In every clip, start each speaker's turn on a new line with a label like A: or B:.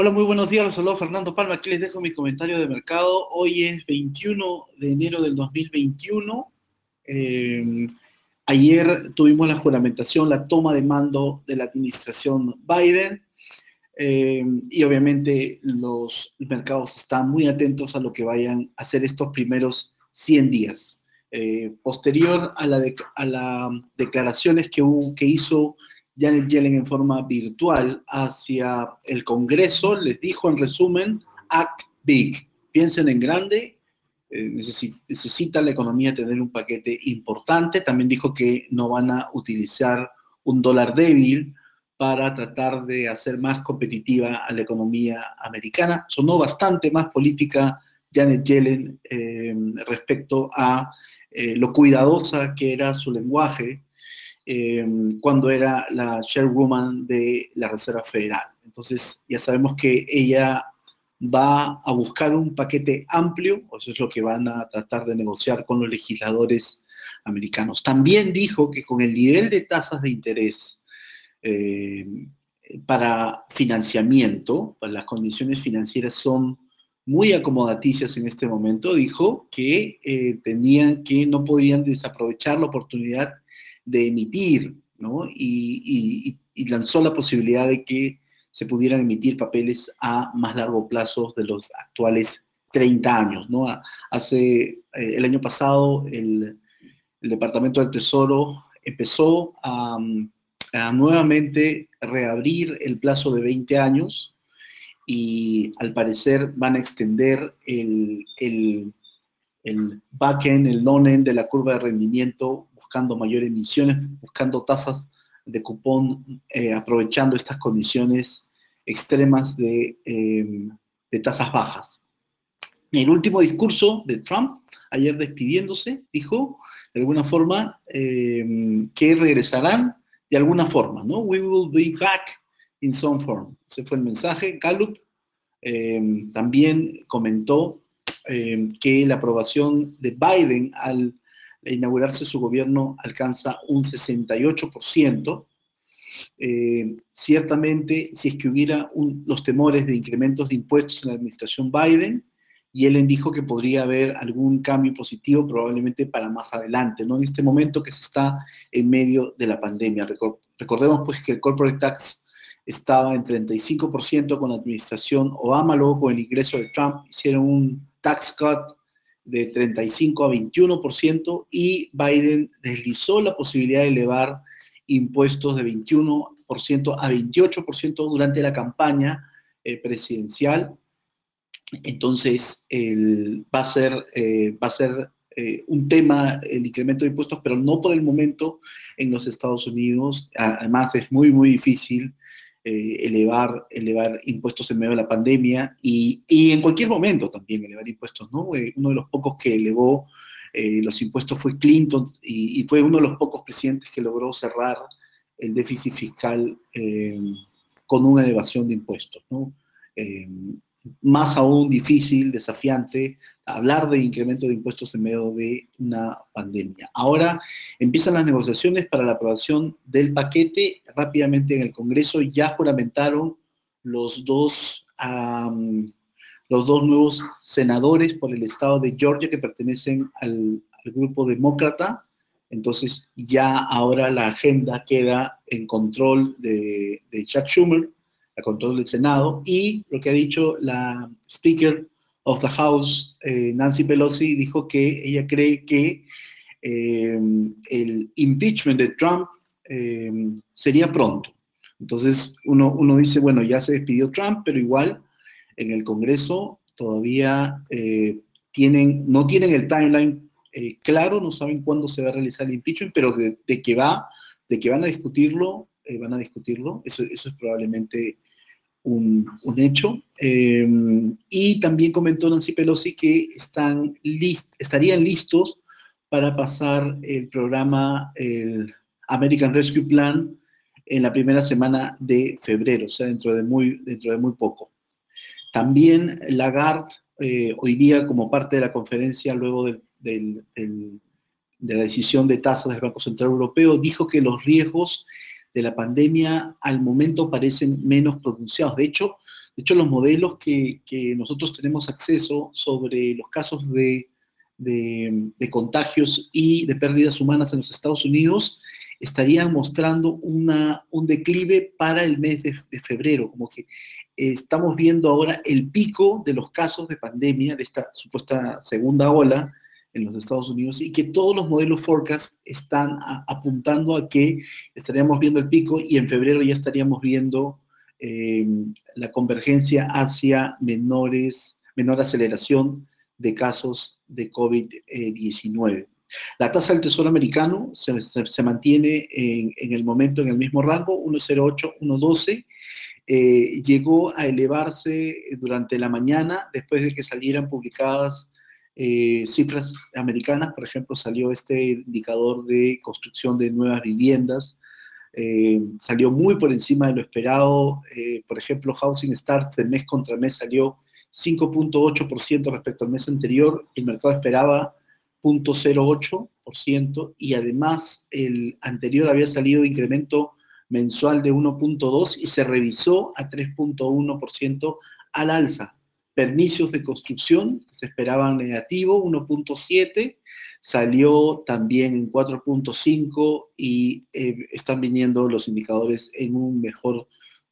A: Hola, muy buenos días. Los saludo Fernando Palma. Aquí les dejo mi comentario de mercado. Hoy es 21 de enero del 2021. Eh, ayer tuvimos la juramentación, la toma de mando de la administración Biden. Eh, y obviamente los mercados están muy atentos a lo que vayan a hacer estos primeros 100 días. Eh, posterior a las la declaraciones que, que hizo Janet Yellen en forma virtual hacia el Congreso, les dijo en resumen, act big, piensen en grande, eh, necesita la economía tener un paquete importante, también dijo que no van a utilizar un dólar débil para tratar de hacer más competitiva a la economía americana. Sonó bastante más política Janet Yellen eh, respecto a eh, lo cuidadosa que era su lenguaje Em, cuando era la chairwoman de la Reserva Federal. Entonces, ya sabemos que ella va a buscar un paquete amplio, eso es lo que van a tratar de negociar con los legisladores americanos. También dijo que con el nivel de tasas de interés em, para financiamiento, pues las condiciones financieras son muy acomodaticias en este momento, dijo que eh, tenían que no podían desaprovechar la oportunidad de emitir, ¿no? Y, lanzó la posibilidad de que se pudieran emitir papeles a más largo plazo de los actuales 30 años, ¿no? Hace, eh, el año pasado, el, Departamento del Tesoro empezó a, nuevamente reabrir el plazo de 20 años y al parecer van a extender el, el, el back-end, el non-end de la curva de rendimiento, buscando mayores emisiones, buscando tasas de cupón, eh, aprovechando estas condiciones extremas de, em, tasas bajas. El último discurso de Trump, ayer despidiéndose, dijo de alguna forma em, que regresarán de alguna forma, ¿no? We will be back in some form. Ese fue el mensaje. Gallup em, también comentó eh, que la aprobación de Biden al inaugurarse su gobierno alcanza un 68%. Eh, ciertamente, si es que hubiera los temores de incrementos de impuestos en la administración Biden, y él dijo que podría haber algún cambio positivo probablemente para más adelante, no en este momento que se está en medio de la pandemia. Recordemos pues que el corporate tax estaba en 35% con la administración Obama, luego con el ingreso de Trump hicieron un tax cut de 35 a 21% y Biden deslizó la posibilidad de elevar impuestos de 21% a 28% durante la campaña eh, presidencial. Entonces, va a ser, eh, va a ser eh, un tema el incremento de impuestos, pero no por el momento en los Estados Unidos. Además, es muy, muy difícil eh, elevar, elevar impuestos en medio de la pandemia y, y, en cualquier momento también elevar impuestos, ¿no? Eh, uno de los pocos que elevó eh, los impuestos fue Clinton y, fue uno de los pocos presidentes que logró cerrar el déficit fiscal con una elevación de impuestos, ¿no? Más aún difícil, desafiante, hablar de incremento de impuestos en medio de una pandemia. Ahora empiezan las negociaciones para la aprobación del paquete. Rápidamente en el Congreso ya juramentaron los dos, los dos nuevos senadores por el estado de Georgia que pertenecen al, grupo demócrata. Entonces ya ahora la agenda queda en control de Chuck Schumer a control del Senado, y lo que ha dicho la Speaker of the House, eh, Nancy Pelosi, dijo que ella cree que eh, el impeachment de Trump eh, sería pronto. Entonces uno, uno, dice, bueno, ya se despidió Trump, pero igual en el Congreso todavía tienen, no tienen el timeline claro, no saben cuándo se va a realizar el impeachment, pero de, que va, de que van a discutirlo, van a discutirlo, eso, eso es probablemente un, hecho. Em, y también comentó Nancy Pelosi que están estarían listos para pasar el programa el American Rescue Plan en la primera semana de febrero, o sea, dentro de muy, dentro de muy poco. También Lagarde, eh, hoy día como parte de la conferencia luego de la decisión de tasas del Banco Central Europeo, dijo que los riesgos de la pandemia al momento parecen menos pronunciados. De hecho, De hecho, los modelos que, nosotros tenemos acceso sobre los casos de, contagios y de pérdidas humanas en los Estados Unidos estarían mostrando una, un declive para el mes de, febrero, como que estamos viendo ahora el pico de los casos de pandemia, de esta supuesta segunda ola, en los Estados Unidos y que todos los modelos forecast están apuntando a que estaríamos viendo el pico y en febrero ya estaríamos viendo em, la convergencia hacia menores, menor aceleración de casos de COVID-19. La tasa del Tesoro americano se, mantiene en, el momento en el mismo rango, 1,08, 1,12. Eh, llegó a elevarse durante la mañana después de que salieran publicadas eh, cifras americanas, por ejemplo, salió este indicador de construcción de nuevas viviendas, eh, salió muy por encima de lo esperado, eh, por ejemplo, Housing Start de mes contra mes salió 5.8% respecto al mes anterior, el mercado esperaba 0.08% y además el anterior había salido incremento mensual de 1.2 y se revisó a 3.1% al alza permisos de construcción, se esperaban negativo, 1.7, salió también en 4.5 y eh, están viniendo los indicadores en un mejor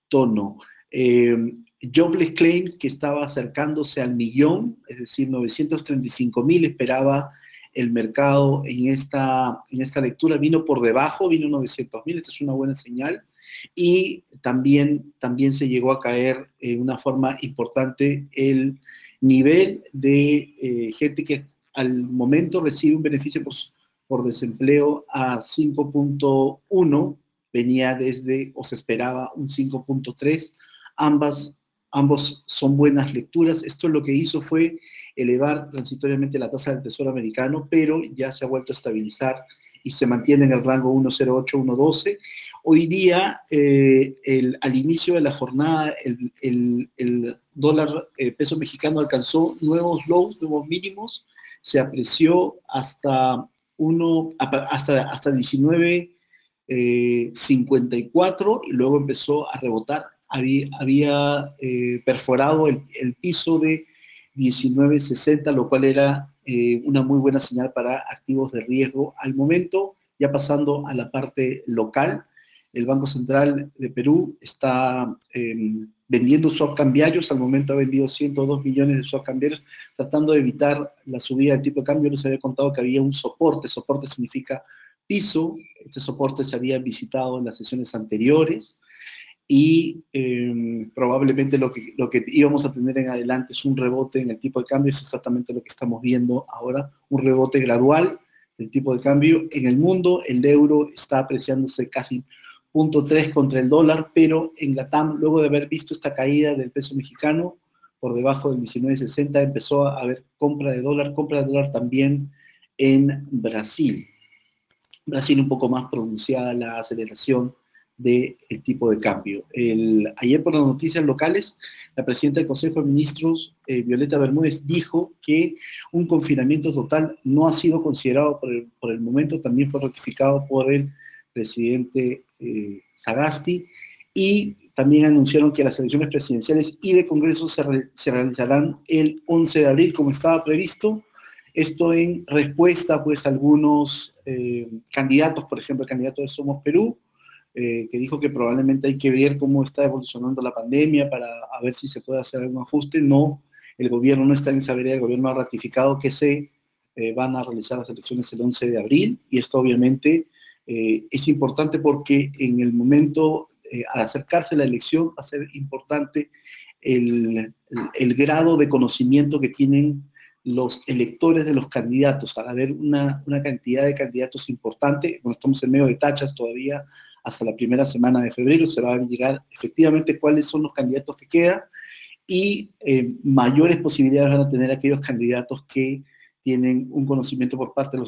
A: tono. Eh, jobless claims que estaba acercándose al millón, es decir, 935 mil esperaba el mercado en esta, en esta lectura, vino por debajo, vino 900 mil, esta es una buena señal y también, también se llegó a caer en una forma importante el nivel de eh, gente que al momento recibe un beneficio por, por desempleo a 5.1, venía desde, o se esperaba, un 5.3, ambas ambos son buenas lecturas. Esto lo que hizo fue elevar transitoriamente la tasa del Tesoro americano, pero ya se ha vuelto a estabilizar y se mantiene en el rango 1.08, 1.12. Hoy día, eh, al inicio de la jornada, el, dólar eh, peso mexicano alcanzó nuevos lows, nuevos mínimos, se apreció hasta, uno, hasta, hasta 19.54 eh, y luego empezó a rebotar. Había, había perforado el, el piso de 19.60, lo cual era eh, una muy buena señal para activos de riesgo. Al momento, ya pasando a la parte local, el Banco Central de Perú está em, vendiendo swap cambiarios, al momento ha vendido 102 millones de swap cambiarios, tratando de evitar la subida del tipo de cambio. Les había contado que había un soporte, soporte significa piso, este soporte se había visitado en las sesiones anteriores, y em, probablemente lo que, lo que íbamos a tener en adelante es un rebote en el tipo de cambio, es exactamente lo que estamos viendo ahora, un rebote gradual del tipo de cambio. En el mundo el euro está apreciándose casi 0.3 contra el dólar, pero en la TAM, luego de haber visto esta caída del peso mexicano por debajo del 19.60, empezó a haber compra de dólar, compra de dólar también en Brasil. Brasil un poco más pronunciada la aceleración del tipo de cambio. El, ayer por las noticias locales, la presidenta del Consejo de Ministros, eh, Violeta Bermúdez, dijo que un confinamiento total no ha sido considerado por el, por el momento, también fue ratificado por el presidente eh, Sagasti, y también anunciaron que las elecciones presidenciales y de Congreso se, se realizarán el 11 de abril, como estaba previsto, esto en respuesta pues a algunos eh, candidatos, por ejemplo, el candidato de Somos Perú, eh, que dijo que probablemente hay que ver cómo está evolucionando la pandemia para ver si se puede hacer algún ajuste. No, el gobierno no está en esa vereda, el gobierno ha ratificado que se eh, van a realizar las elecciones el 11 de abril y esto obviamente eh, es importante porque en el momento, al acercarse la elección, va a ser importante el, grado de conocimiento que tienen los electores de los candidatos, al haber una, una cantidad de candidatos importante, bueno, estamos en medio de tachas todavía, hasta la primera semana de febrero se va a llegar efectivamente cuáles son los candidatos que quedan y eh, mayores posibilidades van a tener aquellos candidatos que tienen un conocimiento por parte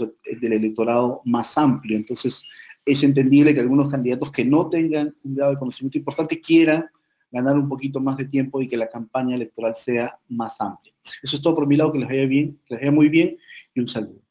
A: del electorado más amplio. Entonces, es entendible que algunos candidatos que no tengan un grado de conocimiento importante quieran ganar un poquito más de tiempo y que la campaña electoral sea más amplia. Eso es todo por mi lado, que les vaya bien, que les vaya muy bien y un saludo.